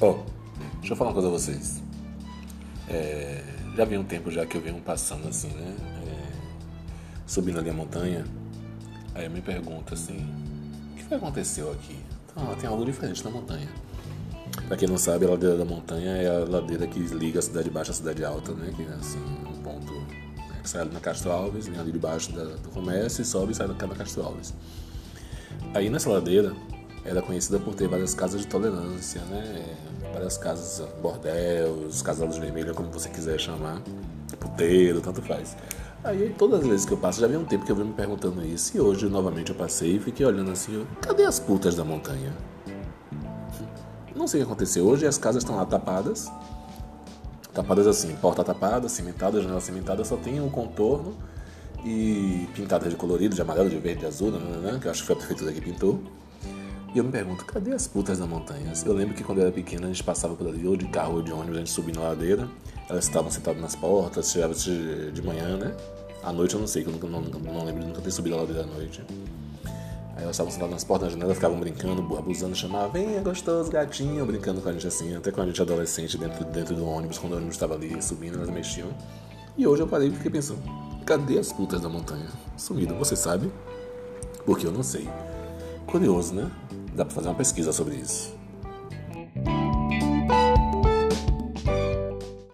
Ó, deixa eu falar uma coisa a vocês. É, já vi um tempo já que eu venho passando assim, né? É, subindo ali a montanha. Aí eu me pergunto assim, o que aconteceu aqui? Então, tem algo diferente na montanha. Pra quem não sabe, a ladeira da montanha é a ladeira que liga a cidade baixa à cidade alta, né? Que é assim, um ponto né, que sai ali na Castro Alves, vem ali debaixo da, do comércio e sobe e sai na Castro Alves. Aí nessa ladeira era conhecida por ter várias casas de tolerância, né? Várias casas, bordéis, casalos vermelhos, como você quiser chamar, puteiro, tanto faz. Aí todas as vezes que eu passo, já havia um tempo que eu venho me perguntando isso, e hoje novamente eu passei e fiquei olhando assim, cadê as putas da montanha? Não sei o que aconteceu hoje, as casas estão lá tapadas, tapadas assim, porta tapada, cimentada, janela cimentada, só tem um contorno e pintadas de colorido, de amarelo, de verde, de azul, que eu acho que foi a prefeitura que pintou. E eu me pergunto, cadê as putas da montanha? Eu lembro que quando eu era pequena a gente passava por ali, ou de carro ou de ônibus, a gente subia na ladeira, elas estavam sentadas nas portas, chegava de, de manhã, né? À noite eu não sei, que eu nunca, não, não lembro de nunca ter subido a ladeira à noite. Aí elas estavam sentadas nas portas da janela, ficavam brincando, abusando, chamavam, venha gostoso, gatinho, brincando com a gente assim, até quando a gente adolescente dentro, dentro do ônibus, quando o ônibus estava ali subindo, elas mexiam. E hoje eu parei e fiquei pensando, cadê as putas da montanha? Sumiram, você sabe? Porque eu não sei. Curioso, né? Dá para fazer uma pesquisa sobre isso.